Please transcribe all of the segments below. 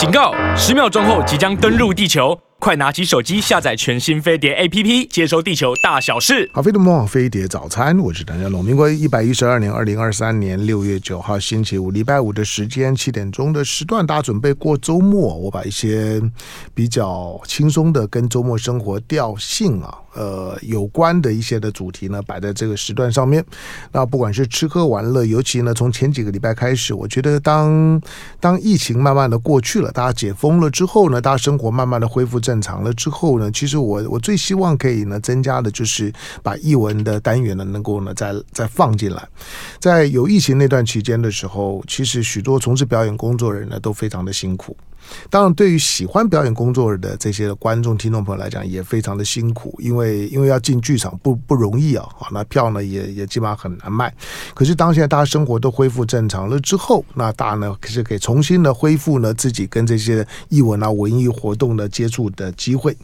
警告！十秒钟后即将登陆地球。快拿起手机下载全新飞碟 APP，接收地球大小事。好，飞碟梦飞碟早餐，我是谭家龙。民国一百一十二年二零二三年六月九号星期五，礼拜五的时间七点钟的时段，大家准备过周末。我把一些比较轻松的跟周末生活调性啊，呃，有关的一些的主题呢，摆在这个时段上面。那不管是吃喝玩乐，尤其呢，从前几个礼拜开始，我觉得当当疫情慢慢的过去了，大家解封了之后呢，大家生活慢慢的恢复正。常了之后呢，其实我我最希望可以呢增加的就是把艺文的单元呢能够呢再再放进来。在有疫情那段期间的时候，其实许多从事表演工作人呢都非常的辛苦。当然，对于喜欢表演工作的这些观众、听众朋友来讲，也非常的辛苦，因为因为要进剧场不不容易啊，好那票呢也也基本上很难卖。可是当现在大家生活都恢复正常了之后，那大家呢是可以重新的恢复呢自己跟这些艺文啊文艺活动的接触的机会。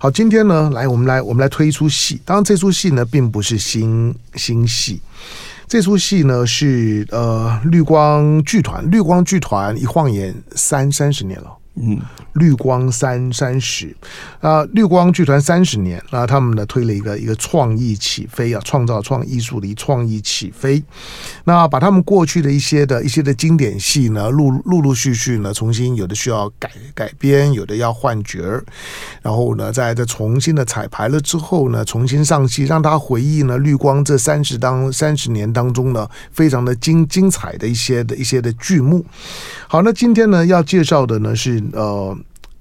好，今天呢，来我们来我们来推一出戏，当然这出戏呢并不是新新戏。这出戏呢是呃绿光剧团，绿光剧团一晃眼三三十年了。嗯，绿光三三十啊，绿光剧团三十年啊，他们呢推了一个一个创意起飞啊，创造创艺术的创意起飞。那把他们过去的一些的一些的经典戏呢，陆陆陆续续呢，重新有的需要改改编，有的要换角儿，然后呢，在这重新的彩排了之后呢，重新上戏，让他回忆呢绿光这三十当三十年当中呢，非常的精精彩的一些的一些的剧目。好，那今天呢要介绍的呢是。呃，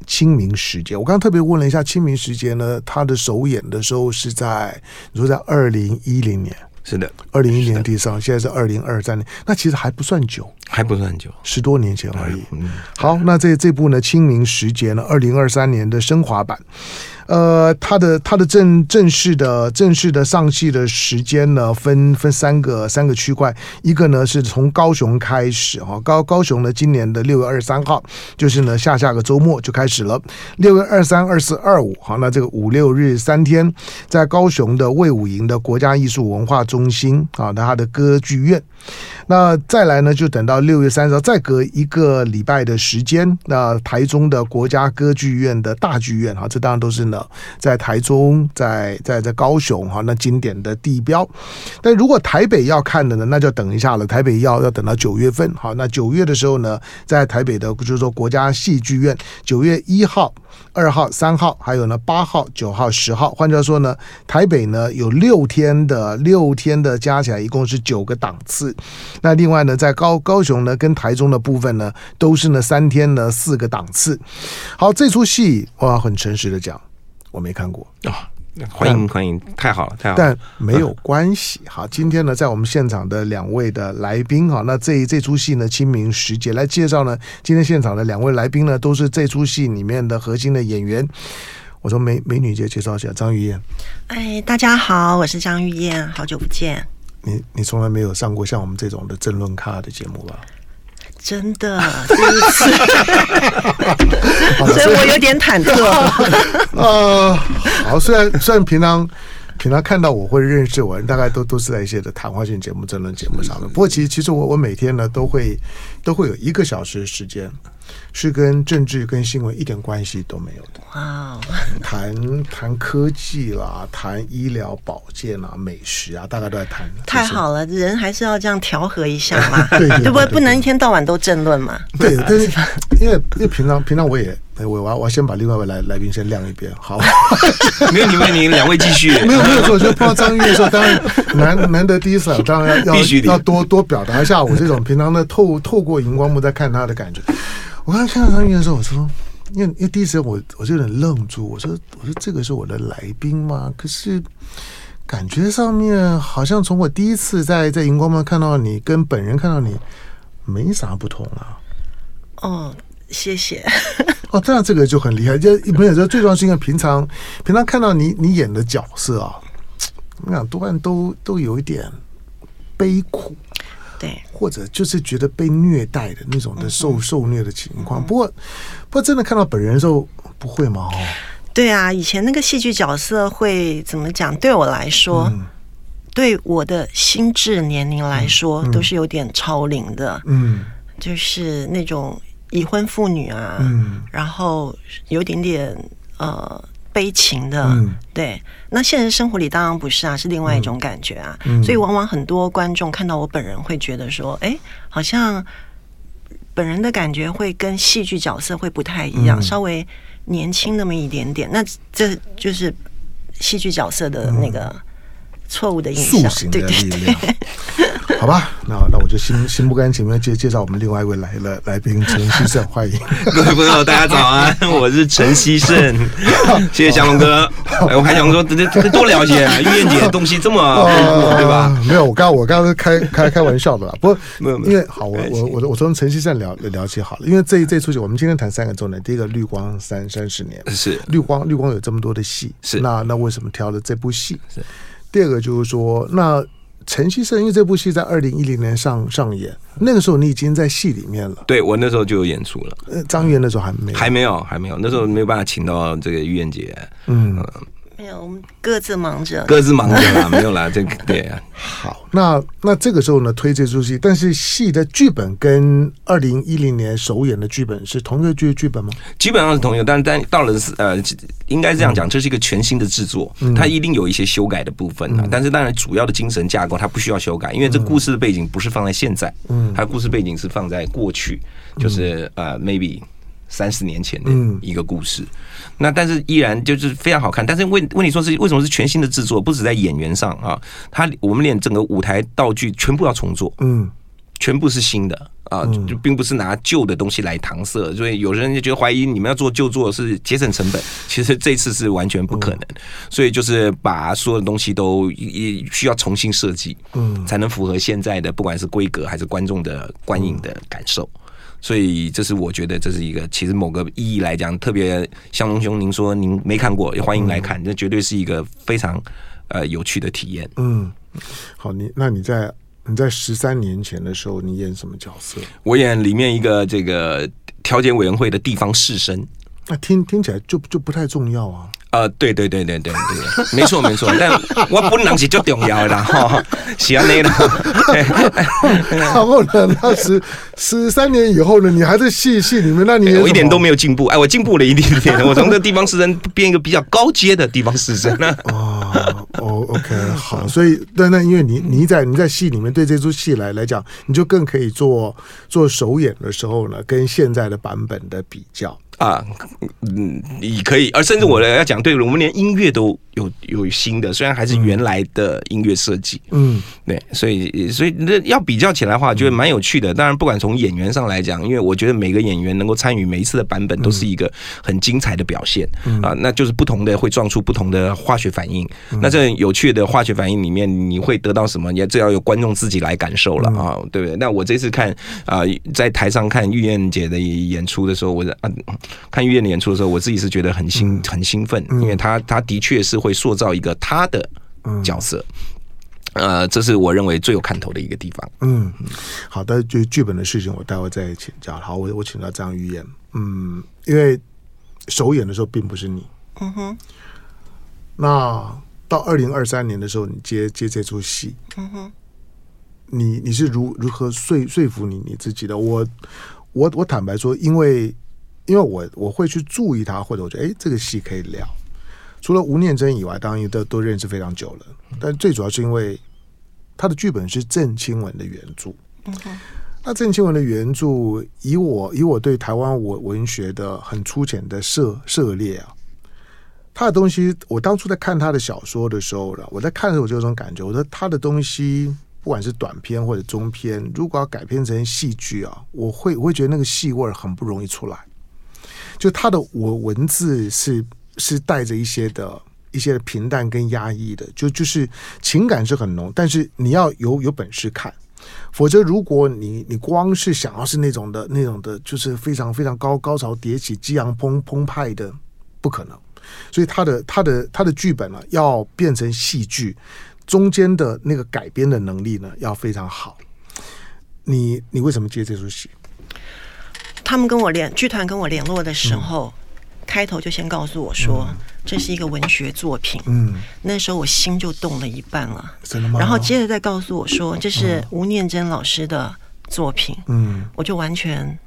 清明时节，我刚刚特别问了一下，清明时节呢，他的首演的时候是在，你说在二零一零年，是的，二零一零年地上，现在是二零二三年，那其实还不算久，还不算久，十多年前而已。嗯，好，那这这部呢，清明时节呢，二零二三年的升华版。呃，他的他的正正式的正式的上戏的时间呢，分分三个三个区块，一个呢是从高雄开始哈，高高雄呢今年的六月二十三号，就是呢下下个周末就开始了，六月二三、二四、二五，好，那这个五六日三天，在高雄的卫武营的国家艺术文化中心啊，那他的歌剧院。那再来呢，就等到六月三十号，再隔一个礼拜的时间，那台中的国家歌剧院的大剧院哈，这当然都是呢，在台中，在在在高雄哈，那经典的地标。但如果台北要看的呢，那就等一下了，台北要要等到九月份，好，那九月的时候呢，在台北的就是说国家戏剧院，九月一号。二号、三号，还有呢八号、九号、十号。换句话说呢，台北呢有六天的，六天的加起来一共是九个档次。那另外呢，在高高雄呢跟台中的部分呢，都是呢三天呢四个档次。好，这出戏我要很诚实的讲，我没看过啊。欢迎欢迎，太好了太好了，但没有关系。好，今天呢，在我们现场的两位的来宾哈，那这这出戏呢，清明时节来介绍呢，今天现场的两位来宾呢，都是这出戏里面的核心的演员。我说美美女姐介绍一下张玉燕。哎，大家好，我是张玉燕，好久不见。你你从来没有上过像我们这种的政论咖的节目吧？真的第一次，所以我有点忐忑。呃，好，虽然虽然平常平常看到我会认识我，大概都都是在一些的谈话性节目、争论节目上面。不过其实其实我我每天呢都会都会有一个小时的时间。是跟政治跟新闻一点关系都没有的。哇、谈谈科技啦，谈医疗保健啊，美食啊，大概都在谈。太好了，人还是要这样调和一下嘛，对不对？不能一天到晚都争论嘛。对，但是 因为因为平常平常我也我我我要先把另外一位来来宾先亮一遍，好。没有你们，你两位继续。没有没有错，就碰到张玉的时候，当然难难得第一次，当然要要要多多表达一下我这种平常的透透过荧光幕在看他的感觉。我刚才看到张玉燕的时候，我说，因为因为第一次我我就有点愣住，我说我说这个是我的来宾吗？可是感觉上面好像从我第一次在在荧光幕看到你，跟本人看到你没啥不同啊。哦，谢谢。哦，这样这个就很厉害。就朋友说，最重要是因为平常平常看到你你演的角色啊，我想多半都都有一点悲苦。对，或者就是觉得被虐待的那种的受、嗯、受虐的情况。不过，不过真的看到本人的时候，不会吗？对啊，以前那个戏剧角色会怎么讲？对我来说，嗯、对我的心智年龄来说、嗯，都是有点超龄的。嗯，就是那种已婚妇女啊，嗯，然后有点点呃悲情的，嗯对。那现实生活里当然不是啊，是另外一种感觉啊。嗯所以往往很多观众看到我本人会觉得说，哎，好像本人的感觉会跟戏剧角色会不太一样，嗯稍微年轻那么一点点。那这就是戏剧角色的那个错误的印象，塑形的对对对力量。好吧，那那我就心心不甘情不愿介介绍我们另外一位来了来宾陈希胜，欢迎。各位朋友，大家早安，我是陈希胜，谢谢祥龙哥。哎，我还想说，这这多了解啊，玉燕姐的东西这么对吧？呃没有，我刚我刚刚是开开开玩笑的啦。不过没有没有因为好，我我我我从陈希胜聊聊起好了。因为这这出戏，我们今天谈三个重点。第一个，绿光三三十年，是绿光绿光有这么多的戏，是那那为什么挑了这部戏？是第二个就是说，那陈希圣因为这部戏在二零一零年上上演，那个时候你已经在戏里面了。对我那时候就有演出了，呃，张元那时候还没有还没有还没有，那时候没有办法请到这个玉燕姐，嗯。没有，我们各自忙着。各自忙着啦，没有啦，这个对啊。好，那那这个时候呢，推这出戏，但是戏的剧本跟二零一零年首演的剧本是同一个剧剧本吗？基本上是同一个，但但到了是呃，应该这样讲，这是一个全新的制作，它一定有一些修改的部分啊。但是当然，主要的精神架构它不需要修改，因为这故事的背景不是放在现在，嗯，它的故事背景是放在过去，就是呃，maybe 三十年前的一个故事。那但是依然就是非常好看，但是问问题说是为什么是全新的制作？不止在演员上啊，他我们连整个舞台道具全部要重做，嗯，全部是新的啊，就并不是拿旧的东西来搪塞。所以有人就觉得怀疑你们要做旧作是节省成本，其实这次是完全不可能。所以就是把所有的东西都也需要重新设计，嗯，才能符合现在的不管是规格还是观众的观影的感受。所以这是我觉得这是一个其实某个意义来讲特别。向龙兄，您说您没看过，也欢迎来看，这绝对是一个非常呃有趣的体验。嗯，好，你那你在你在十三年前的时候，你演什么角色？我演里面一个这个调解委员会的地方士绅。那听听起来就就不太重要啊。呃，对对对对对对，没错没错，但我本人是最重要的哈，是安内的。然后呢，那十十三年以后呢，你还在戏戏里面，那你我一点都没有进步，哎，我进步了一点点，我从这地方士绅变一个比较高阶的地方士绅呢。哦哦，OK，好，所以但那因为你你在你在戏里面对这出戏来来讲，你就更可以做做首演的时候呢，跟现在的版本的比较。啊，嗯，你可以，而甚至我要讲，对我们连音乐都有有新的，虽然还是原来的音乐设计，嗯，对，所以所以那要比较起来的话，觉得蛮有趣的。当然，不管从演员上来讲，因为我觉得每个演员能够参与每一次的版本，都是一个很精彩的表现啊，那就是不同的会撞出不同的化学反应。那这有趣的化学反应里面，你会得到什么？也这要由观众自己来感受了啊，对不对？那我这次看啊，在台上看玉燕姐的演出的时候，我啊。看玉燕的演出的时候，我自己是觉得很兴很兴奋，因为他他的确是会塑造一个他的角色，呃，这是我认为最有看头的一个地方。嗯，好的，就剧本的事情，我待会再请教。好，我我请教张玉燕，嗯，因为首演的时候并不是你，嗯哼，那到二零二三年的时候，你接接这出戏，嗯哼，你你是如如何说说服你你自己的？我我我坦白说，因为。因为我我会去注意他，或者我觉得哎，这个戏可以聊。除了吴念真以外，当然都都认识非常久了。但最主要是因为他的剧本是郑清文的原著。嗯。那郑清文的原著，以我以我对台湾文文学的很粗浅的涉涉猎啊，他的东西，我当初在看他的小说的时候呢，我在看的时候我就有种感觉，我说他的东西，不管是短篇或者中篇，如果要改编成戏剧啊，我会我会觉得那个戏味很不容易出来。就他的我文字是是带着一些的一些的平淡跟压抑的，就就是情感是很浓，但是你要有有本事看，否则如果你你光是想要是那种的那种的，就是非常非常高高潮迭起、激昂澎澎湃的，不可能。所以他的他的他的剧本呢，要变成戏剧，中间的那个改编的能力呢，要非常好。你你为什么接这出戏？他们跟我联剧团跟我联络的时候，嗯、开头就先告诉我说，嗯、这是一个文学作品。嗯，那时候我心就动了一半了。真的吗？然后接着再告诉我说，这是吴念真老师的作品。嗯，我就完全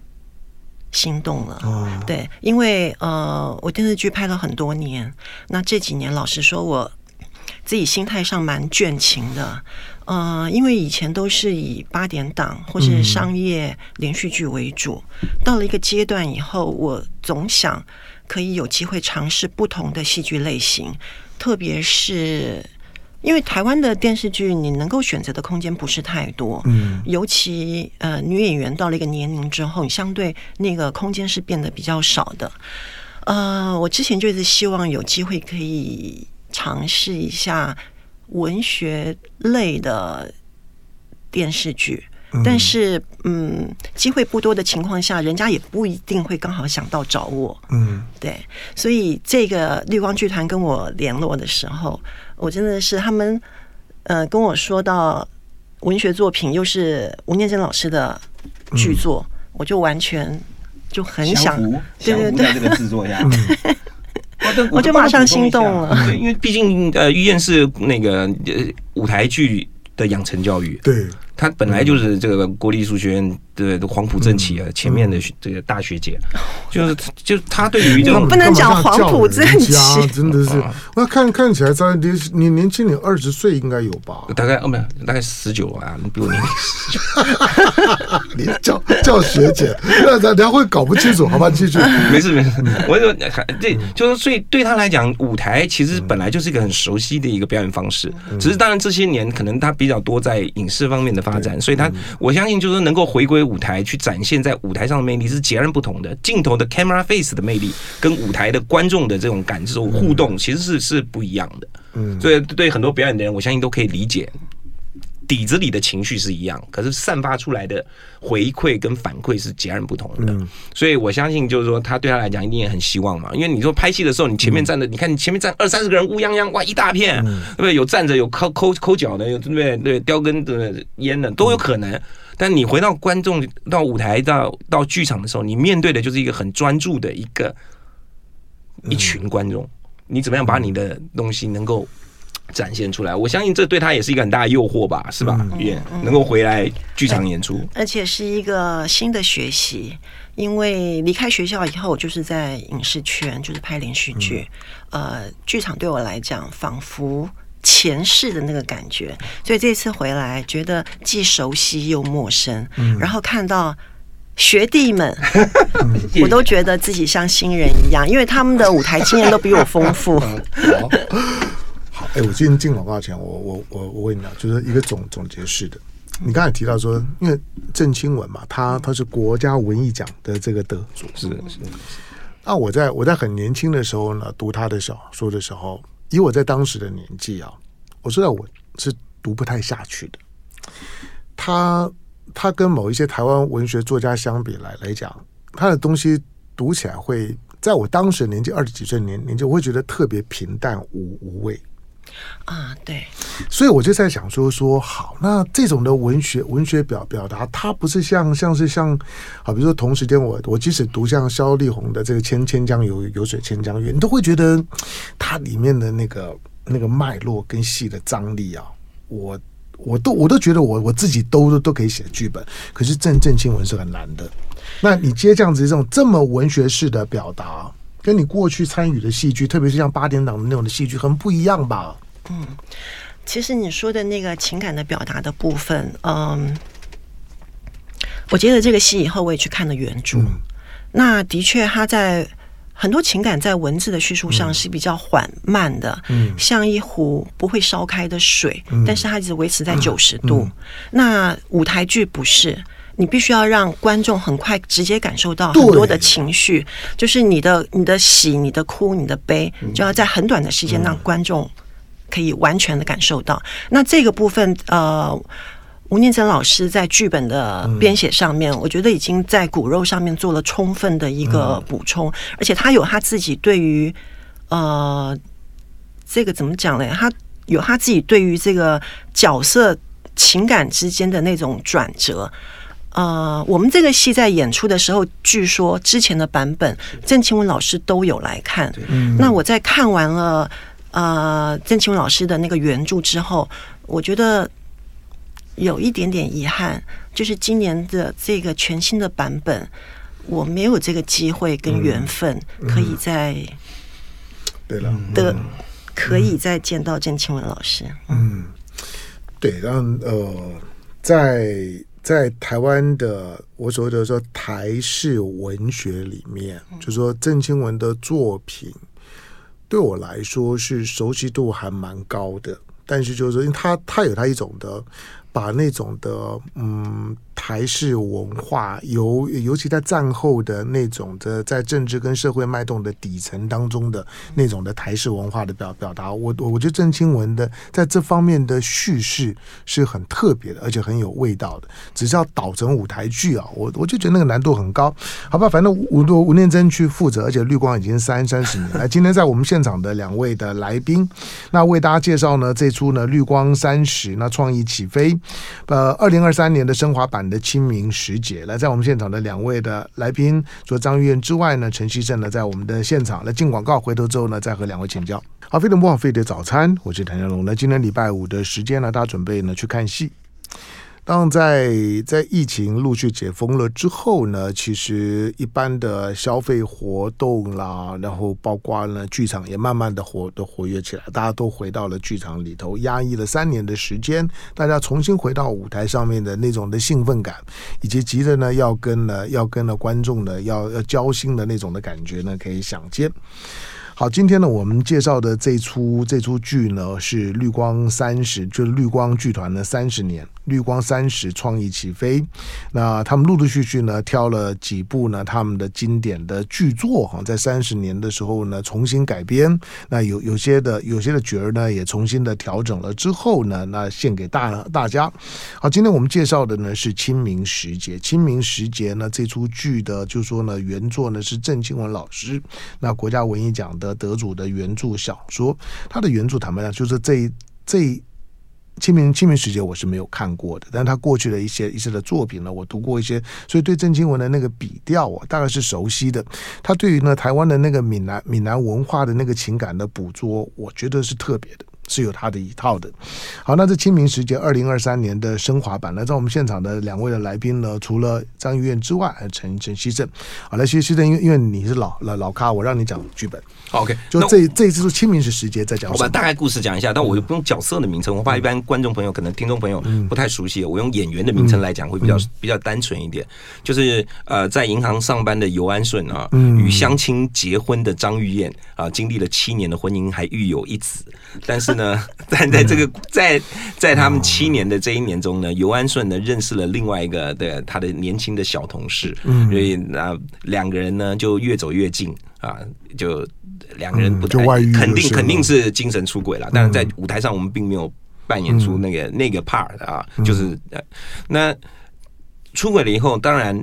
心动了。哦，对，因为呃，我电视剧拍了很多年，那这几年老实说，我自己心态上蛮倦情的。呃，因为以前都是以八点档或是商业连续剧为主，嗯、到了一个阶段以后，我总想可以有机会尝试不同的戏剧类型，特别是因为台湾的电视剧你能够选择的空间不是太多，嗯，尤其呃女演员到了一个年龄之后，你相对那个空间是变得比较少的。呃，我之前就是希望有机会可以尝试一下。文学类的电视剧，但是嗯，机会不多的情况下，人家也不一定会刚好想到找我。嗯，对，所以这个绿光剧团跟我联络的时候，我真的是他们呃跟我说到文学作品又是吴念真老师的剧作，嗯、我就完全就很想，对对对，这个制作呀。我就马上心动了，对，因为毕竟呃，于燕是那个呃舞台剧的养成教育，对。他本来就是这个国立艺术学院的黄埔正气啊，前面的这个大学姐，就是就是他对于这种不能讲黄埔正气，真的是，那看看起来在年你年轻，你二十岁应该有吧？大概哦没有，大概十九啊，你比我年轻。十九，你叫叫学姐，那咱等下会搞不清楚，好吧？继续，没事没事，我说这就是所以对他来讲，舞台其实本来就是一个很熟悉的一个表演方式，只是当然这些年可能他比较多在影视方面的发展，所以他我相信就是说能够回归舞台去展现在舞台上的魅力是截然不同的，镜头的 camera face 的魅力跟舞台的观众的这种感受互动其实是是不一样的。嗯，所以对很多表演的人，我相信都可以理解。底子里的情绪是一样，可是散发出来的回馈跟反馈是截然不同的。嗯、所以我相信，就是说，他对他来讲一定也很希望嘛。因为你说拍戏的时候，你前面站的，嗯、你看你前面站二三十个人乌泱泱，哇，一大片，嗯、对不对？有站着，有抠抠抠脚的，有对不对？对，叼根的烟的都有可能。嗯、但你回到观众到舞台到到剧场的时候，你面对的就是一个很专注的一个一群观众，你怎么样把你的东西能够。展现出来，我相信这对他也是一个很大的诱惑吧，是吧？也、嗯、能够回来剧场演出，而且是一个新的学习。因为离开学校以后，我就是在影视圈，就是拍连续剧。嗯、呃，剧场对我来讲，仿佛前世的那个感觉。所以这次回来，觉得既熟悉又陌生。嗯、然后看到学弟们，嗯、我都觉得自己像新人一样，因为他们的舞台经验都比我丰富。哎，我今天进广告前，我我我我问你啊，就是一个总总结式的。你刚才提到说，因为郑清文嘛，他他是国家文艺奖的这个得主，是是。那我在我在很年轻的时候呢，读他的小说的时候，以我在当时的年纪啊，我知道我是读不太下去的。他他跟某一些台湾文学作家相比来来讲，他的东西读起来会，在我当时年纪二十几岁年年纪，我会觉得特别平淡无无味。啊，对，所以我就在想说说好，那这种的文学文学表表达，它不是像像是像，好，比如说同时间我我即使读像萧丽红的这个千千江有有水千江月，你都会觉得它里面的那个那个脉络跟戏的张力啊，我我都我都觉得我我自己都都可以写剧本，可是郑郑清文是很难的。那你接这样子这种这么文学式的表达。跟你过去参与的戏剧，特别是像八点档的那种的戏剧，很不一样吧？嗯，其实你说的那个情感的表达的部分，嗯，我接了这个戏以后，我也去看了原著。嗯、那的确，他在很多情感在文字的叙述上是比较缓慢的，嗯，像一壶不会烧开的水，嗯、但是它一直维持在九十度。那舞台剧不是。你必须要让观众很快直接感受到很多的情绪，就是你的你的喜、你的哭、你的悲，就要在很短的时间让观众可以完全的感受到。嗯、那这个部分，呃，吴念真老师在剧本的编写上面，嗯、我觉得已经在骨肉上面做了充分的一个补充，嗯、而且他有他自己对于呃这个怎么讲呢？他有他自己对于这个角色情感之间的那种转折。呃，我们这个戏在演出的时候，据说之前的版本郑清文老师都有来看。嗯、那我在看完了呃郑清文老师的那个原著之后，我觉得有一点点遗憾，就是今年的这个全新的版本，我没有这个机会跟缘分，可以在对了。的，可以再见到郑清文老师。嗯，对，让呃，在在台湾的我所谓的说台式文学里面，就说郑清文的作品，对我来说是熟悉度还蛮高的。但是就是说，因为他他有他一种的，把那种的嗯。台式文化，尤尤其在战后的那种的，在政治跟社会脉动的底层当中的那种的台式文化的表表达，我我我觉得郑清文的在这方面的叙事是很特别的，而且很有味道的。只是要导成舞台剧啊，我我就觉得那个难度很高。好吧，反正吴吴吴念真去负责，而且绿光已经三三十年了。今天在我们现场的两位的来宾，那为大家介绍呢这出呢绿光三十，那创意起飞，呃，二零二三年的升华版。的清明时节，来在我们现场的两位的来宾，除了张玉燕之外呢，陈希圣呢在我们的现场来进广告，回头之后呢再和两位请教。好，飞碟播放飞的早餐，我是谭家龙。那今天礼拜五的时间呢，大家准备呢去看戏。当在在疫情陆续解封了之后呢，其实一般的消费活动啦，然后包括呢剧场也慢慢的活的活跃起来，大家都回到了剧场里头，压抑了三年的时间，大家重新回到舞台上面的那种的兴奋感，以及急着呢要跟呢要跟呢观众呢要要交心的那种的感觉呢，可以想见。好，今天呢，我们介绍的这出这出剧呢，是绿光三十，就是绿光剧团的三十年。绿光三十创意起飞，那他们陆陆续续呢挑了几部呢他们的经典的剧作哈，在三十年的时候呢重新改编，那有有些的有些的角儿呢也重新的调整了之后呢，那献给大大家。好，今天我们介绍的呢是《清明时节》，《清明时节》呢这出剧的就说呢原作呢是郑清文老师，那国家文艺奖的得主的原著小说，他的原著坦白讲就是这这。清明清明时节我是没有看过的，但他过去的一些一些的作品呢，我读过一些，所以对郑清文的那个笔调我大概是熟悉的。他对于呢台湾的那个闽南闽南文化的那个情感的捕捉，我觉得是特别的。是有他的一套的。好，那这清明时节二零二三年的升华版，来在我们现场的两位的来宾呢，除了张玉燕之外，还有陈陈希正。好，来希希正，因为因为你是老老老咖，我让你讲剧本。OK，就这这一次是清明时时节在讲。我把大概故事讲一下，但我又不用角色的名称，我怕一般观众朋友可能听众朋友不太熟悉，我用演员的名称来讲会比较比较单纯一点。就是呃，在银行上班的尤安顺啊，与相亲结婚的张玉燕啊，经历了七年的婚姻，还育有一子，但是呢。呃，但在这个在在他们七年的这一年中呢，尤安顺呢认识了另外一个的他的年轻的小同事，所以那两个人呢就越走越近啊，就两个人不太肯定肯定是精神出轨了，但是在舞台上我们并没有扮演出那个那个 part 啊，就是那出轨了以后，当然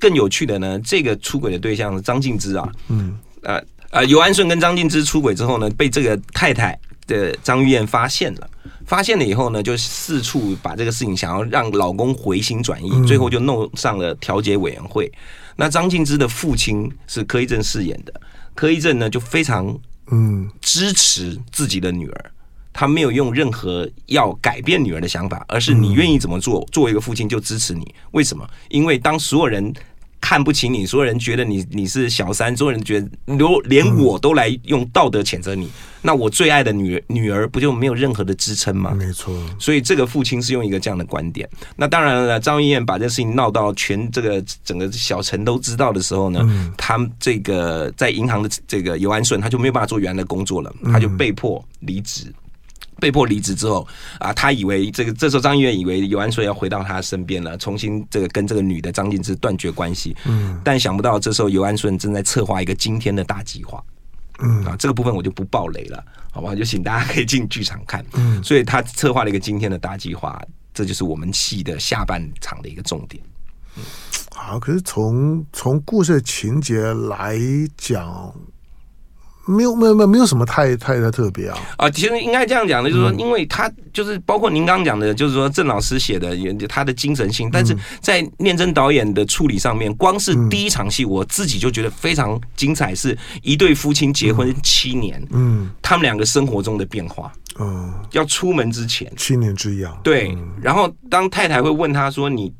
更有趣的呢，这个出轨的对象是张静之啊，嗯。呃呃，尤安顺跟张静之出轨之后呢，被这个太太。的张玉燕发现了，发现了以后呢，就四处把这个事情想要让老公回心转意，最后就弄上了调解委员会。那张静之的父亲是柯一正饰演的，柯一正呢就非常嗯支持自己的女儿，他没有用任何要改变女儿的想法，而是你愿意怎么做，作为一个父亲就支持你。为什么？因为当所有人。看不起你，所有人觉得你你是小三，所有人觉得连连我都来用道德谴责你，那我最爱的女儿女儿不就没有任何的支撑吗？没错。所以这个父亲是用一个这样的观点。那当然了，张玉燕把这事情闹到全这个整个小城都知道的时候呢，他这个在银行的这个游安顺他就没有办法做原来的工作了，他就被迫离职。被迫离职之后啊，他以为这个这时候张议员以为尤安顺要回到他身边了，重新这个跟这个女的张静之断绝关系。嗯，但想不到这时候尤安顺正在策划一个惊天的大计划。嗯啊，这个部分我就不爆雷了，好不好？就请大家可以进剧场看。嗯，所以他策划了一个惊天的大计划，这就是我们戏的下半场的一个重点。嗯，好，可是从从故事情节来讲。没有没有没有没有什么太太的特别啊。啊，其实应该这样讲的，就是说，因为他就是包括您刚刚讲的，就是说郑老师写的他的精神性，但是在念真导演的处理上面，光是第一场戏，我自己就觉得非常精彩，是一对夫妻结婚七年，嗯，他们两个生活中的变化，嗯，要出门之前。七年之痒，对，然后当太太会问他说：“你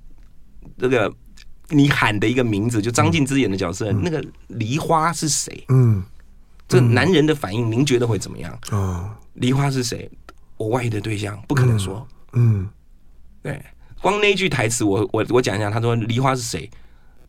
这个。”你喊的一个名字，就张静之演的角色，那个梨花是谁？嗯，这男人的反应，您觉得会怎么样？哦，梨花是谁？我外遇的对象，不可能说。嗯，对，光那句台词，我我我讲一下。他说梨花是谁？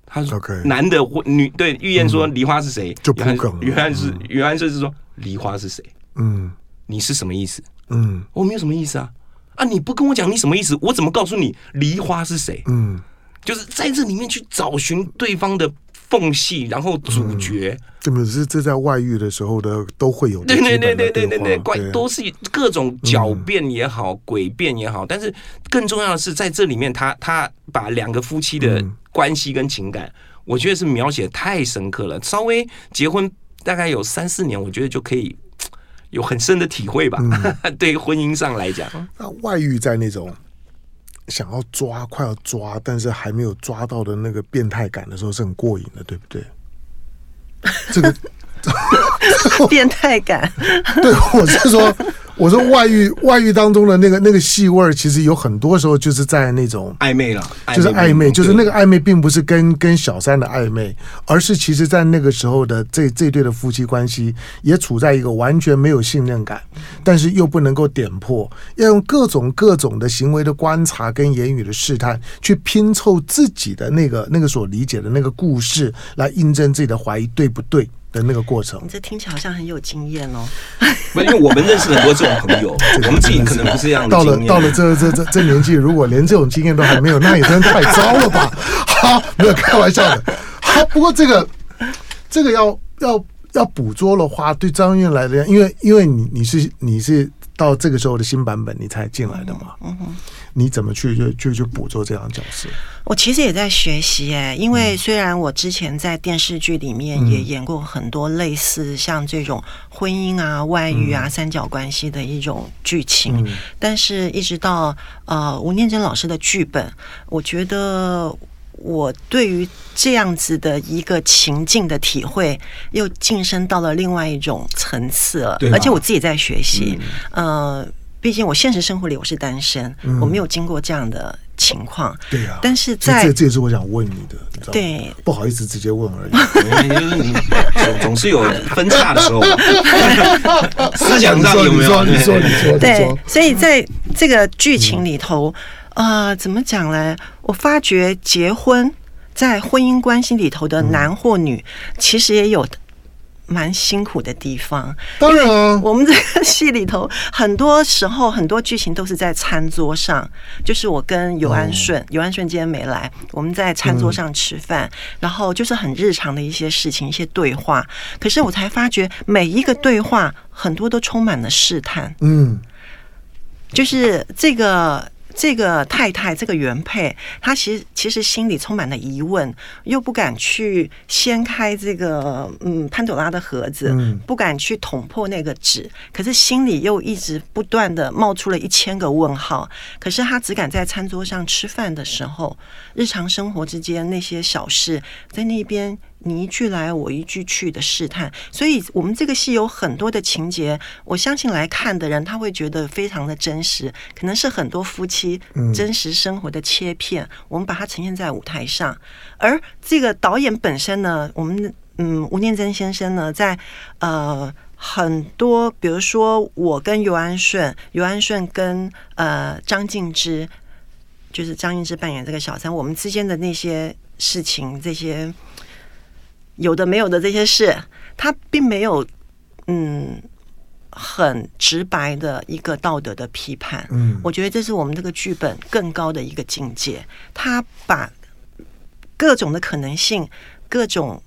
他说男的或女对玉燕说梨花是谁？就不梗了原来是原来是是说梨花是谁？嗯你是什么意思？嗯我没有什么意思啊啊！你不跟我讲你什么意思，我怎么告诉你梨花是谁？嗯，就是在这里面去找寻对方的缝隙，然后主角。这不是这在外遇的时候的都会有的对对对对对对怪都是各种狡辩也好，诡辩也好，但是更重要的是在这里面他，他他把两个夫妻的关系跟情感，我觉得是描写太深刻了。稍微结婚大概有三四年，我觉得就可以有很深的体会吧。对婚姻上来讲，那外遇在那种想要抓、快要抓，但是还没有抓到的那个变态感的时候，是很过瘾的，对不对？这个变态感，对，我是说，我说外遇外遇当中的那个那个戏味儿，其实有很多时候就是在那种暧昧了，就是暧昧，就是那个个暧昧，并不是跟跟小三的暧昧，而是其实在那个时候的这这对的夫妻关系也处在一个完全没有信任感，但是又不能够点破，要用各种各种的行为的观察跟言语的试探，去拼凑自己的那个那个所理解的那个故事，来印证自己的怀疑对不对的那个过程你。这听起来好像很有经验哦。不因为我们认识很多这种朋友，我们自己可能不是这样的到了到了这这这这年纪，如果连这种经验都还没有，那也真的太糟了吧？好，没有开玩笑的。好，不过这个这个要要要捕捉的话，对张运来的，因为因为你你是你是到这个时候的新版本你才进来的嘛，嗯你怎么去就就去捕捉这样的角色？我其实也在学习哎，因为虽然我之前在电视剧里面也演过很多类似像这种婚姻啊、外遇啊、三角关系的一种剧情，但是一直到呃吴念真老师的剧本，我觉得我对于这样子的一个情境的体会又晋升到了另外一种层次了，而且我自己在学习，呃。毕竟我现实生活里我是单身，嗯、我没有经过这样的情况。对呀、啊，但是在这这也是我想问你的，你知道对，不好意思直接问而已。就是你总总是有分叉的时候，思想上有没有？你说，你说，对。所以在这个剧情里头，啊、嗯呃，怎么讲呢？我发觉结婚在婚姻关系里头的男或女，嗯、其实也有。蛮辛苦的地方，当然啊，我们这个戏里头，很多时候很多剧情都是在餐桌上，就是我跟尤安顺，尤安顺今天没来，我们在餐桌上吃饭，然后就是很日常的一些事情，一些对话。可是我才发觉，每一个对话很多都充满了试探，嗯，就是这个。这个太太，这个原配，她其实其实心里充满了疑问，又不敢去掀开这个嗯潘朵拉的盒子，不敢去捅破那个纸，可是心里又一直不断的冒出了一千个问号。可是她只敢在餐桌上吃饭的时候，日常生活之间那些小事，在那边。你一句来，我一句去的试探，所以我们这个戏有很多的情节，我相信来看的人他会觉得非常的真实，可能是很多夫妻真实生活的切片，我们把它呈现在舞台上。而这个导演本身呢，我们嗯吴念真先生呢，在呃很多，比如说我跟尤安顺，尤安顺跟呃张静之，就是张静之扮演这个小三，我们之间的那些事情，这些。有的没有的这些事，他并没有嗯很直白的一个道德的批判。嗯，我觉得这是我们这个剧本更高的一个境界。他把各种的可能性、各种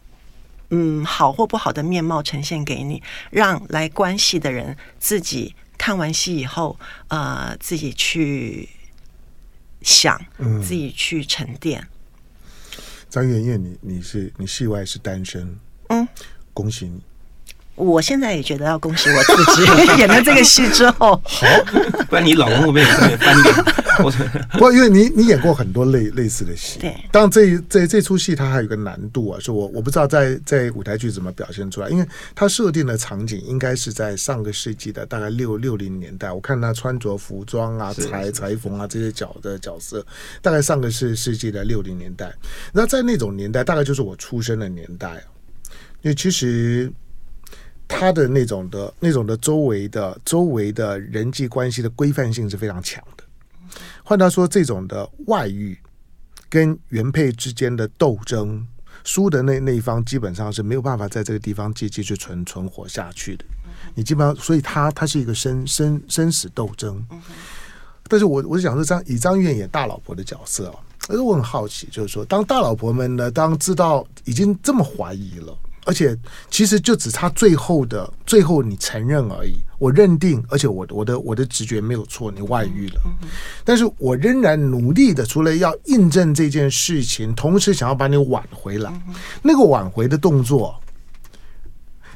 嗯好或不好的面貌呈现给你，让来关系的人自己看完戏以后，呃，自己去想，自己去沉淀。张媛媛，你你是你戏外是单身，嗯，恭喜你。我现在也觉得要恭喜我自己，演了这个戏之后，好，不然你老公会不会翻脸？不过因为你你演过很多类类似的戏，对。当然这这这出戏它还有个难度啊，是我我不知道在在舞台剧怎么表现出来，因为它设定的场景应该是在上个世纪的大概六六零年代。我看他穿着服装啊、裁裁缝啊这些角的角色，大概上个世世纪的六零年代。那在那种年代，大概就是我出生的年代啊。因为其实他的那种的那种的周围的周围的人际关系的规范性是非常强的。换他说，这种的外遇跟原配之间的斗争，输的那那一方基本上是没有办法在这个地方继继续存存活下去的。你基本上，所以他他是一个生生生死斗争。但是我我想说，张以张院演大老婆的角色啊，我很好奇，就是说，当大老婆们呢，当知道已经这么怀疑了。而且其实就只差最后的最后，你承认而已。我认定，而且我我的我的直觉没有错，你外遇了。但是我仍然努力的，除了要印证这件事情，同时想要把你挽回来。那个挽回的动作，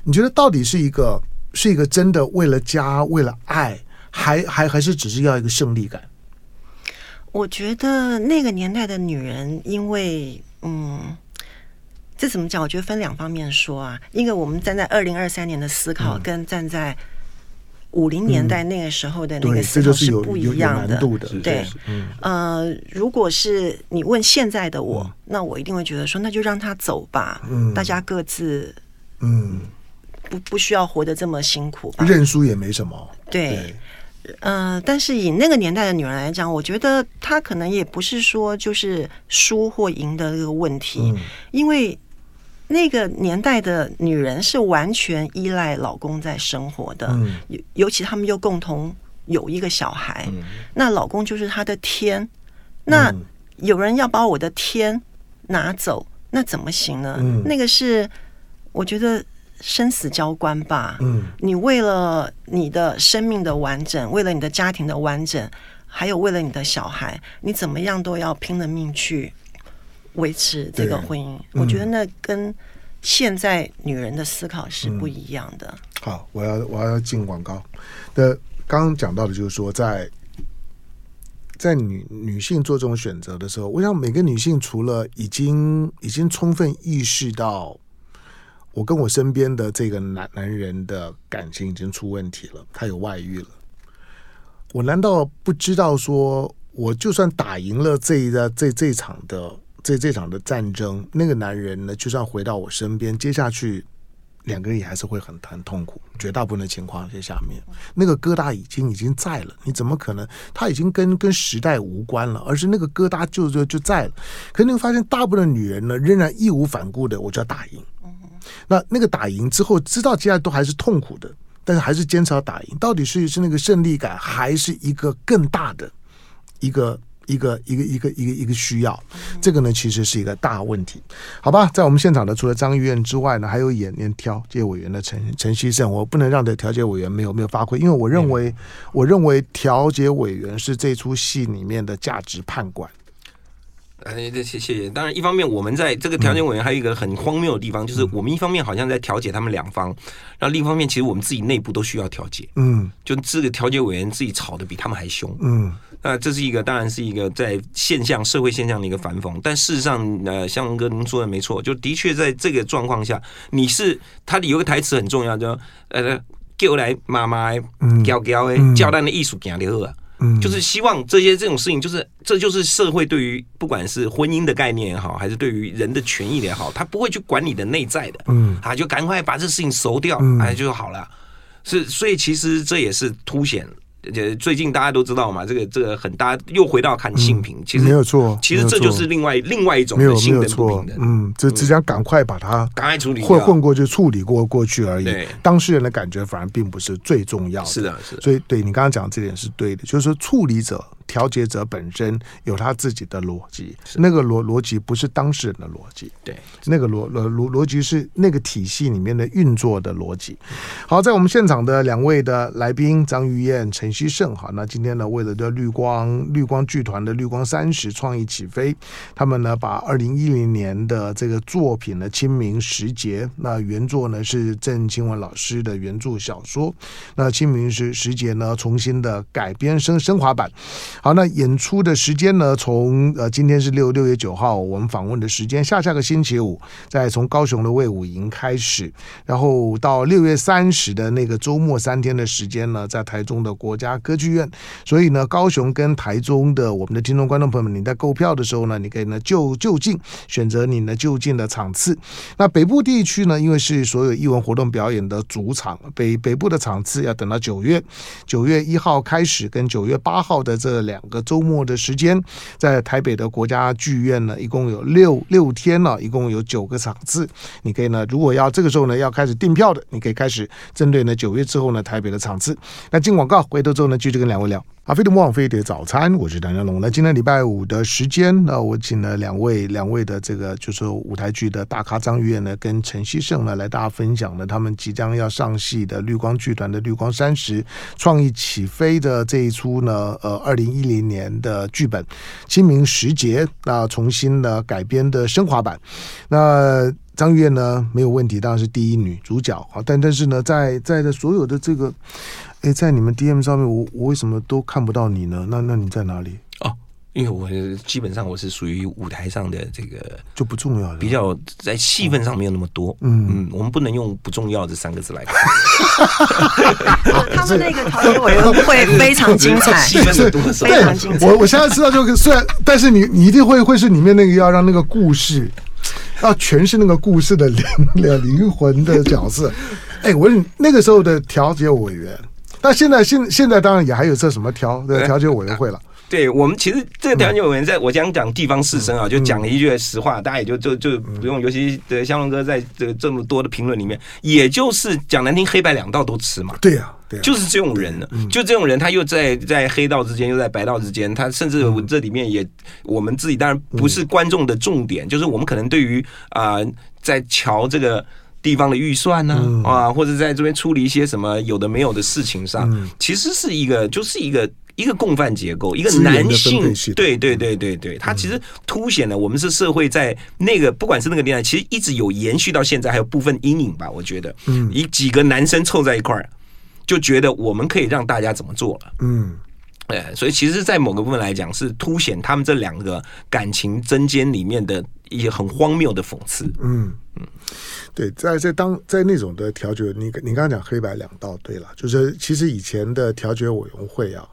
你觉得到底是一个是一个真的为了家为了爱，还还还是只是要一个胜利感？我觉得那个年代的女人，因为嗯。这怎么讲？我觉得分两方面说啊。一个，我们站在二零二三年的思考，跟站在五零年代那个时候的那个思考是不一样的。对，呃，如果是你问现在的我，那我一定会觉得说，那就让他走吧。大家各自，嗯，不不需要活得这么辛苦吧。认输也没什么。对，呃，但是以那个年代的女人来讲，我觉得她可能也不是说就是输或赢的这个问题，因为。那个年代的女人是完全依赖老公在生活的，尤、嗯、尤其他们又共同有一个小孩，嗯、那老公就是她的天。那有人要把我的天拿走，那怎么行呢？嗯、那个是我觉得生死交关吧。嗯，你为了你的生命的完整，为了你的家庭的完整，还有为了你的小孩，你怎么样都要拼了命去。维持这个婚姻，嗯、我觉得那跟现在女人的思考是不一样的。嗯、好，我要我要进广告。那刚刚讲到的就是说在，在在女女性做这种选择的时候，我想每个女性除了已经已经充分意识到，我跟我身边的这个男男人的感情已经出问题了，他有外遇了，我难道不知道说，我就算打赢了这一的这这场的？这这场的战争，那个男人呢，就算回到我身边，接下去两个人也还是会很很痛苦。绝大部分的情况在下面，那个疙瘩已经已经在了，你怎么可能？他已经跟跟时代无关了，而是那个疙瘩就就就在了。可是你会发现，大部分的女人呢，仍然义无反顾的，我就要打赢。那那个打赢之后，知道接下来都还是痛苦的，但是还是坚持要打赢。到底是是那个胜利感，还是一个更大的一个？一个一个一个一个一个需要，这个呢其实是一个大问题，好吧？在我们现场的除了张玉燕之外呢，还有演演调解委员的陈陈希胜，我不能让这调解委员没有没有发挥，因为我认为我认为调解委员是这出戏里面的价值判官。哎，这谢谢。当然，一方面我们在这个调解委员还有一个很荒谬的地方，就是我们一方面好像在调解他们两方，然后另一方面其实我们自己内部都需要调解。嗯，就这个调解委员自己吵得比他们还凶。嗯。那这是一个，当然是一个在现象、社会现象的一个反讽。但事实上，呃，向文哥您说的没错，就的确在这个状况下，你是他有个台词很重要，叫呃，叫来妈妈，叫叫的，叫他的艺术行就好啊，就是希望这些这种事情，就是这就是社会对于不管是婚姻的概念也好，还是对于人的权益也好，他不会去管你的内在的，嗯，啊，就赶快把这事情熟掉，哎，就好了。是，所以其实这也是凸显。最近大家都知道嘛，这个这个很大，又回到看性平，其实没有错，其实这就是另外另外一种性的不平等。嗯，这只想赶快把它赶快处理，混混过去处理过过去而已。当事人的感觉反而并不是最重要的。是的，是的。所以对你刚刚讲这点是对的，就是说处理者。调解者本身有他自己的逻辑，那个逻逻辑不是当事人的逻辑，对，那个逻逻逻逻辑是那个体系里面的运作的逻辑。好，在我们现场的两位的来宾张玉燕、陈希胜，哈，那今天呢，为了这绿光绿光剧团的绿光三十创意起飞，他们呢把二零一零年的这个作品的《清明时节》，那原作呢是郑清文老师的原著小说，那《清明时时节》呢重新的改编升升华版。好，那演出的时间呢？从呃今天是六六月九号，我们访问的时间，下下个星期五再从高雄的卫武营开始，然后到六月三十的那个周末三天的时间呢，在台中的国家歌剧院。所以呢，高雄跟台中的我们的听众观众朋友们，你在购票的时候呢，你可以呢就就近选择你呢就近的场次。那北部地区呢，因为是所有艺文活动表演的主场，北北部的场次要等到九月九月一号开始，跟九月八号的这两个周末的时间，在台北的国家剧院呢，一共有六六天了，一共有九个场次。你可以呢，如果要这个时候呢要开始订票的，你可以开始针对呢九月之后呢台北的场次。那进广告回头之后呢，继续跟两位聊。阿飞的莫忘飞碟早餐，我是梁家龙。那今天礼拜五的时间，那我请了两位两位的这个就是舞台剧的大咖张玉燕呢，跟陈希胜呢来大家分享呢他们即将要上戏的绿光剧团的绿光三十创意起飞的这一出呢，呃，二零一零年的剧本《清明时节》那重新的改编的升华版。那张玉燕呢没有问题，当然是第一女主角啊，但但是呢，在在的所有的这个。哎，在你们 DM 上面，我我为什么都看不到你呢？那那你在哪里？哦，因为我基本上我是属于舞台上的这个就不重要的，比较在戏份上没有那么多。嗯嗯，我们不能用“不重要”这三个字来看。他们那个调解委员会非常精彩，戏份是多少非常精彩。我我现在知道，就虽然，但是你你一定会会是里面那个要让那个故事要诠释那个故事的灵灵魂的角色。哎，我问那个时候的调解委员。那现在现现在当然也还有这什么调的调解委员会了。对，我们其实这个调解委员在我讲讲地方士绅啊，就讲了一句实话，大家也就就就不用，尤其的湘龙哥在这这么多的评论里面，也就是讲难听，黑白两道都吃嘛。对呀，对，就是这种人呢，就这种人，他又在在黑道之间，又在白道之间，他甚至这里面也，我们自己当然不是观众的重点，就是我们可能对于啊，在桥这个。地方的预算呢、啊嗯，啊，或者在这边处理一些什么有的没有的事情上，嗯、其实是一个，就是一个一个共犯结构，一个男性，对对对对对，它其实凸显了我们是社会在那个不管是那个年代，其实一直有延续到现在，还有部分阴影吧，我觉得，嗯，以几个男生凑在一块儿，就觉得我们可以让大家怎么做了，嗯。对，所以其实，在某个部分来讲，是凸显他们这两个感情针尖里面的一些很荒谬的讽刺。嗯嗯，对，在在当在那种的调解，你你刚刚讲黑白两道，对了，就是其实以前的调解委员会啊，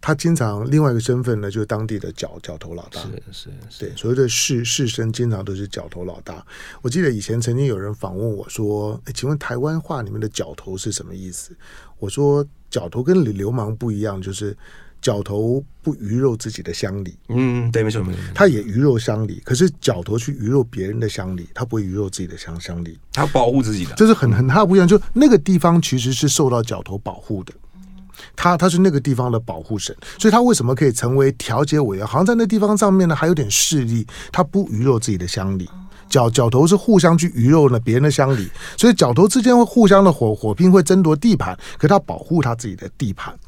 他经常另外一个身份呢，就是当地的角角头老大。是是是，对，所谓的士士绅经常都是角头老大。我记得以前曾经有人访问我说：“哎，请问台湾话里面的角头是什么意思？”我说。角头跟流氓不一样，就是角头不鱼肉自己的乡里。嗯，对，没错没错，他也鱼肉乡里，可是角头去鱼肉别人的乡里，他不会鱼肉自己的乡乡里，他保护自己的，这是很很他不一样。就那个地方其实是受到角头保护的，他他是那个地方的保护神，所以他为什么可以成为调解委员？好像在那地方上面呢，还有点势力，他不鱼肉自己的乡里。角角头是互相去鱼肉呢别人的乡里，所以角头之间会互相的火火拼，会争夺地盘，可他保护他自己的地盘。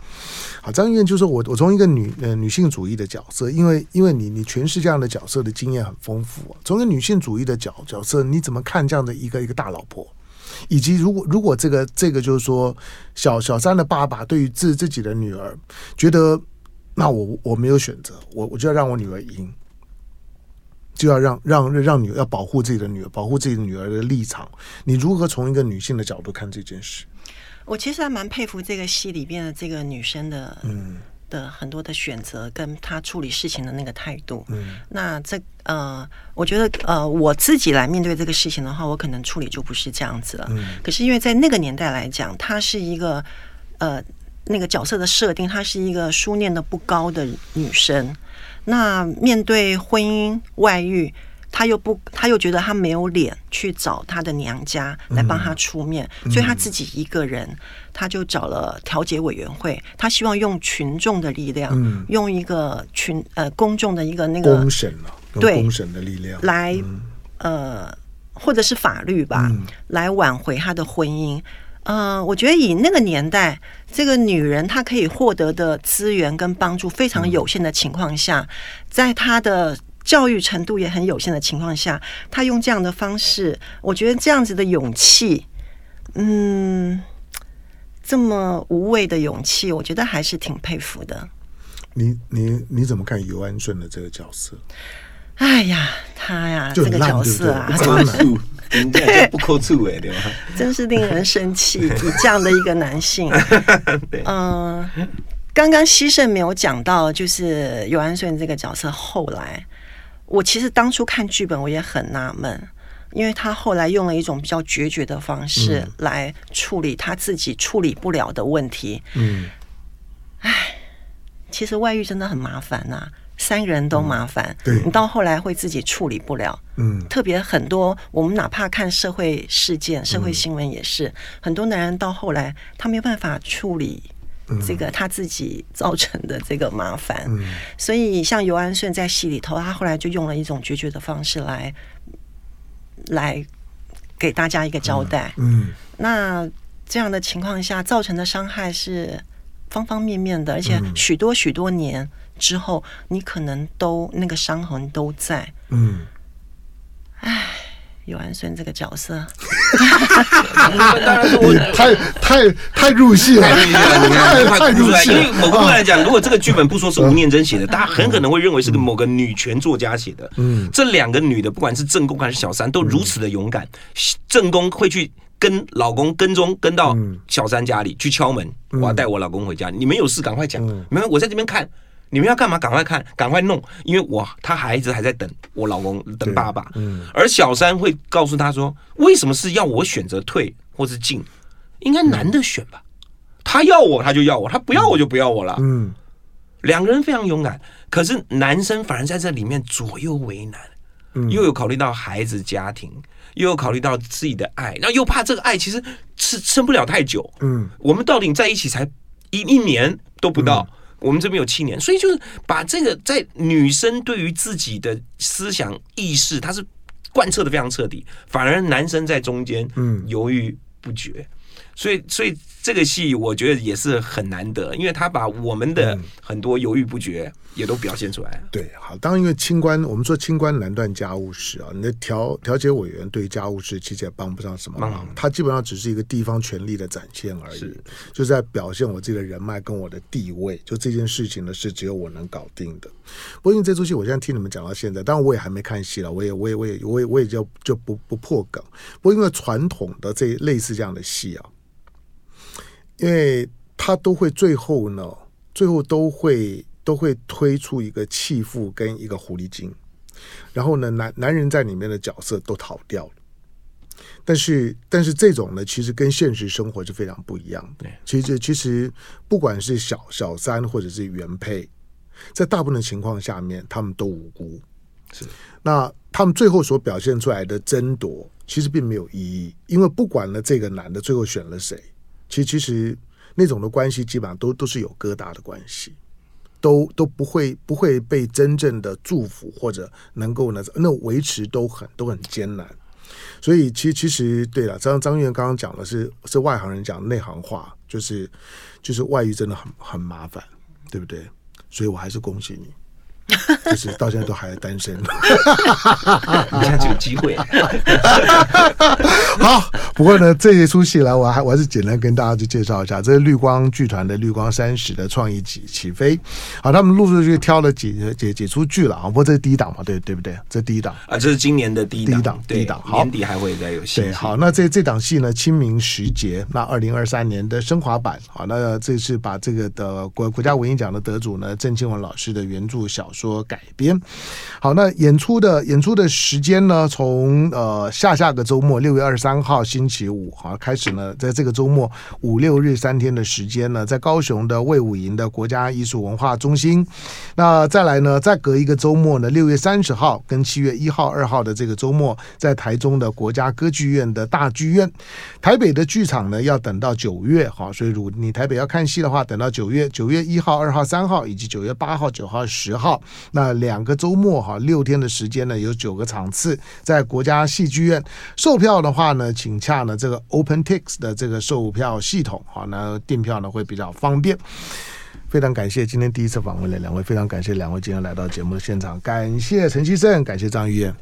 好，张玉燕就是我我从一个女呃女性主义的角色，因为因为你你诠释这样的角色的经验很丰富啊，从一个女性主义的角角色，你怎么看这样的一个一个大老婆？以及如果如果这个这个就是说小小三的爸爸对于自自己的女儿觉得，那我我没有选择，我我就要让我女儿赢。就要让让让女儿要保护自己的女儿，保护自己的女儿的立场。你如何从一个女性的角度看这件事？我其实还蛮佩服这个戏里边的这个女生的，嗯，的很多的选择，跟他处理事情的那个态度。嗯，那这呃，我觉得呃，我自己来面对这个事情的话，我可能处理就不是这样子了。嗯，可是因为在那个年代来讲，她是一个呃那个角色的设定，她是一个书念的不高的女生。那面对婚姻外遇，他又不，他又觉得他没有脸去找他的娘家来帮他出面，嗯，所以他自己一个人，他就找了调解委员会，他希望用群众的力量，嗯，用一个群呃公众的一个那个公审了，对公审的力量。来，嗯，呃，或者是法律吧，嗯，来挽回他的婚姻。嗯、呃，我觉得以那个年代，这个女人她可以获得的资源跟帮助非常有限的情况下，在她的教育程度也很有限的情况下，他用这样的方式，我觉得这样子的勇气，嗯，这么无畏的勇气，我觉得还是挺佩服的。你你你怎么看尤安顺的这个角色？哎呀，他呀，这个角色啊，对对醋，人家不抠醋哎，对吧？真是令人生气，以这样的一个男性，嗯、呃，刚刚希慎没有讲到，就是尤安顺这个角色，后来我其实当初看剧本，我也很纳闷，因为他后来用了一种比较决绝的方式来处理他自己处理不了的问题，嗯，哎。其实外遇真的很麻烦呐、啊，三个人都麻烦，嗯、对，你到后来会自己处理不了。嗯，特别很多，我们哪怕看社会事件、社会新闻也是，嗯、很多男人到后来他没有办法处理这个他自己造成的这个麻烦。嗯，所以像尤安顺在戏里头，他后来就用了一种决绝的方式来来给大家一个交代。嗯，嗯，那这样的情况下造成的伤害是。方方面面的，而且许多许多年之后，嗯、你可能都那个伤痕都在。嗯，哎，游安顺这个角色，太太太入戏了，太入戏了。因为某个部分来讲，如果这个剧本不说是吴念真写的，大家很可能会认为是个某个女权作家写的。嗯，这两个女的，不管是正宫还是小三，都如此的勇敢。正宫会去。跟老公跟踪跟到小三家里去敲门，我要带我老公回家。你们有事赶快讲，没有我在这边看。你们要干嘛？赶快看，赶快弄，因为我他孩子还在等我老公等爸爸。而小三会告诉他说，为什么是要我选择退或是进？应该男的选吧？他要我他就要我，他不要我就不要我了。嗯，两个人非常勇敢，可是男生反而在这里面左右为难。又有考虑到孩子家庭，又有考虑到自己的爱，然后又怕这个爱其实是撑不了太久。嗯，我们到底在一起才一一年都不到，嗯、我们这边有七年，所以就是把这个在女生对于自己的思想意识，她是贯彻的非常彻底，反而男生在中间嗯犹豫不决，所以所以。这个戏我觉得也是很难得，因为他把我们的很多犹豫不决也都表现出来了。对，好，当然因为清官，我们说清官难断家务事啊，你的调调解委员对家务事其实也帮不上什么忙，他基本上只是一个地方权力的展现而已，是就在表现我自己的人脉跟我的地位。就这件事情呢，是只有我能搞定的。不过因为这出戏，我现在听你们讲到现在，当然我也还没看戏了，我也我也我也我也我也就就不不破梗。不过因为传统的这类似这样的戏啊。因为他都会最后呢，最后都会都会推出一个弃妇跟一个狐狸精，然后呢，男男人在里面的角色都逃掉了。但是但是这种呢，其实跟现实生活是非常不一样的。其实其实不管是小小三或者是原配，在大部分的情况下面，他们都无辜。是那他们最后所表现出来的争夺，其实并没有意义，因为不管呢这个男的最后选了谁。其实，其实那种的关系基本上都都是有疙瘩的关系，都都不会不会被真正的祝福或者能够呢那维持都很都很艰难。所以，其实其实对了，张张玉刚刚讲的是是外行人讲内行话，就是就是外遇真的很很麻烦，对不对？所以我还是恭喜你。就是到现在都还是单身，你现在就有机会。好，不过呢，这一出戏来，我还我还是简单跟大家去介绍一下，这是绿光剧团的绿光三十的创意起起飞。好，他们陆续续挑了几几几出剧了啊。不过这是第一档嘛，对对不对？这是第一档啊，这是今年的第一档，第一档，第一档。好，年底还会再有戏。对，好，那这这档戏呢，《清明时节》，那二零二三年的升华版。好，那这是把这个的国国家文艺奖的得主呢，郑清文老师的原著小说。改编好，那演出的演出的时间呢？从呃下下个周末六月二十三号星期五好开始呢，在这个周末五六日三天的时间呢，在高雄的卫武营的国家艺术文化中心。那再来呢，再隔一个周末呢，六月三十号跟七月一号、二号的这个周末，在台中的国家歌剧院的大剧院。台北的剧场呢，要等到九月好，所以如你台北要看戏的话，等到九月九月一号、二号、三号以及九月八号、九号、十号。那两个周末哈，六天的时间呢，有九个场次，在国家戏剧院售票的话呢，请洽呢这个 OpenTix 的这个售票系统哈，那订票呢会比较方便。非常感谢今天第一次访问的两位，非常感谢两位今天来到节目的现场，感谢陈希慎，感谢张玉燕，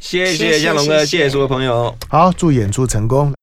谢谢向龙哥，谢谢所有朋友，好，祝演出成功。